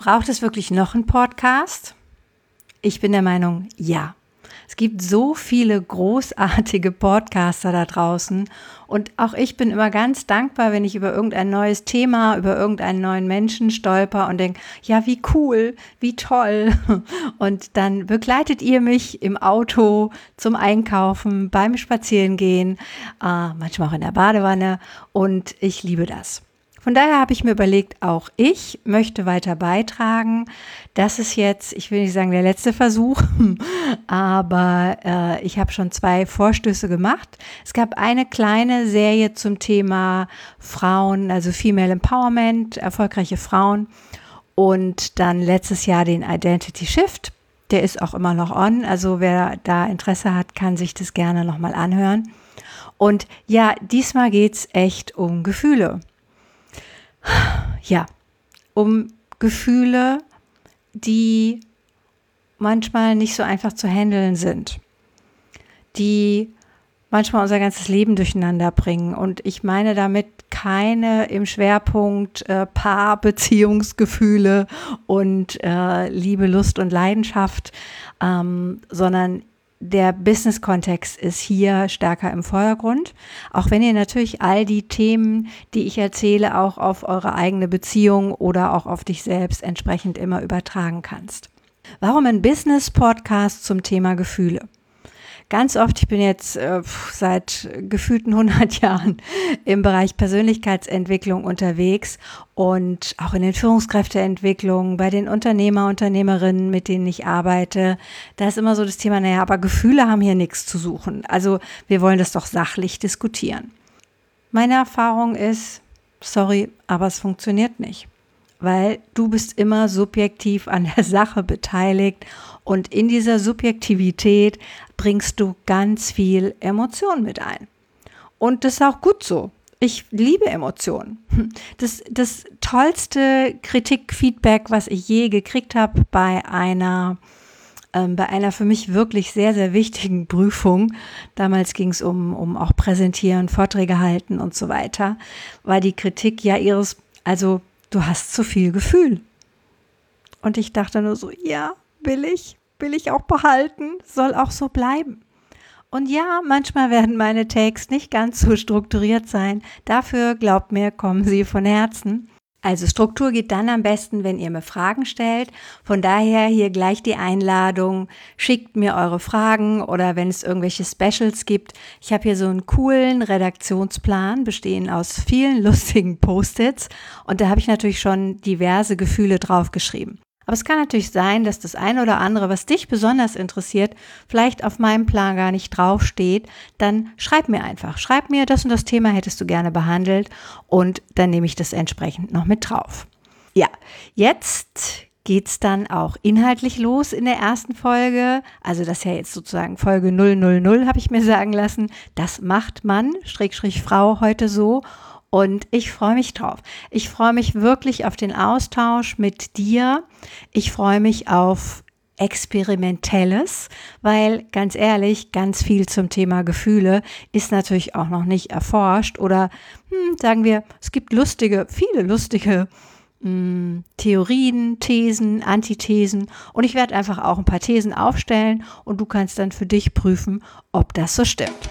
Braucht es wirklich noch einen Podcast? Ich bin der Meinung, ja. Es gibt so viele großartige Podcaster da draußen und auch ich bin immer ganz dankbar, wenn ich über irgendein neues Thema, über irgendeinen neuen Menschen stolper und denke, ja, wie cool, wie toll. Und dann begleitet ihr mich im Auto zum Einkaufen, beim Spazierengehen, äh, manchmal auch in der Badewanne und ich liebe das. Von daher habe ich mir überlegt, auch ich möchte weiter beitragen. Das ist jetzt, ich will nicht sagen der letzte Versuch, aber äh, ich habe schon zwei Vorstöße gemacht. Es gab eine kleine Serie zum Thema Frauen, also Female Empowerment, erfolgreiche Frauen. Und dann letztes Jahr den Identity Shift. Der ist auch immer noch on. Also wer da Interesse hat, kann sich das gerne nochmal anhören. Und ja, diesmal geht es echt um Gefühle ja, um Gefühle, die manchmal nicht so einfach zu handeln sind, die manchmal unser ganzes Leben durcheinander bringen. Und ich meine damit keine im Schwerpunkt äh, Paarbeziehungsgefühle und äh, Liebe, Lust und Leidenschaft, ähm, sondern der Business-Kontext ist hier stärker im Vordergrund. Auch wenn ihr natürlich all die Themen, die ich erzähle, auch auf eure eigene Beziehung oder auch auf dich selbst entsprechend immer übertragen kannst. Warum ein Business-Podcast zum Thema Gefühle? Ganz oft, ich bin jetzt äh, seit gefühlten 100 Jahren im Bereich Persönlichkeitsentwicklung unterwegs und auch in den Führungskräfteentwicklungen, bei den Unternehmer, Unternehmerinnen, mit denen ich arbeite. Da ist immer so das Thema, naja, aber Gefühle haben hier nichts zu suchen. Also wir wollen das doch sachlich diskutieren. Meine Erfahrung ist, sorry, aber es funktioniert nicht weil du bist immer subjektiv an der Sache beteiligt und in dieser Subjektivität bringst du ganz viel Emotion mit ein. Und das ist auch gut so. Ich liebe Emotionen. Das, das tollste Kritikfeedback, was ich je gekriegt habe bei einer ähm, bei einer für mich wirklich sehr, sehr wichtigen Prüfung, damals ging es um, um auch Präsentieren, Vorträge halten und so weiter, war die Kritik, ja, Iris, also du hast zu viel Gefühl. Und ich dachte nur so, ja, will ich, will ich auch behalten, soll auch so bleiben. Und ja, manchmal werden meine Takes nicht ganz so strukturiert sein. Dafür, glaubt mir, kommen sie von Herzen. Also Struktur geht dann am besten, wenn ihr mir Fragen stellt. Von daher hier gleich die Einladung, schickt mir eure Fragen oder wenn es irgendwelche Specials gibt. Ich habe hier so einen coolen Redaktionsplan, bestehend aus vielen lustigen Post-its und da habe ich natürlich schon diverse Gefühle draufgeschrieben. Aber es kann natürlich sein, dass das eine oder andere, was dich besonders interessiert, vielleicht auf meinem Plan gar nicht draufsteht. Dann schreib mir einfach. Schreib mir, das und das Thema hättest du gerne behandelt und dann nehme ich das entsprechend noch mit drauf. Ja, jetzt geht's dann auch inhaltlich los in der ersten Folge. Also das ist ja jetzt sozusagen Folge 000, habe ich mir sagen lassen. Das macht man, Schrägstrich Frau, heute so. Und ich freue mich drauf. Ich freue mich wirklich auf den Austausch mit dir. Ich freue mich auf Experimentelles, weil ganz ehrlich, ganz viel zum Thema Gefühle ist natürlich auch noch nicht erforscht oder hm, sagen wir, es gibt lustige, viele lustige hm, Theorien, Thesen, Antithesen und ich werde einfach auch ein paar Thesen aufstellen und du kannst dann für dich prüfen, ob das so stimmt.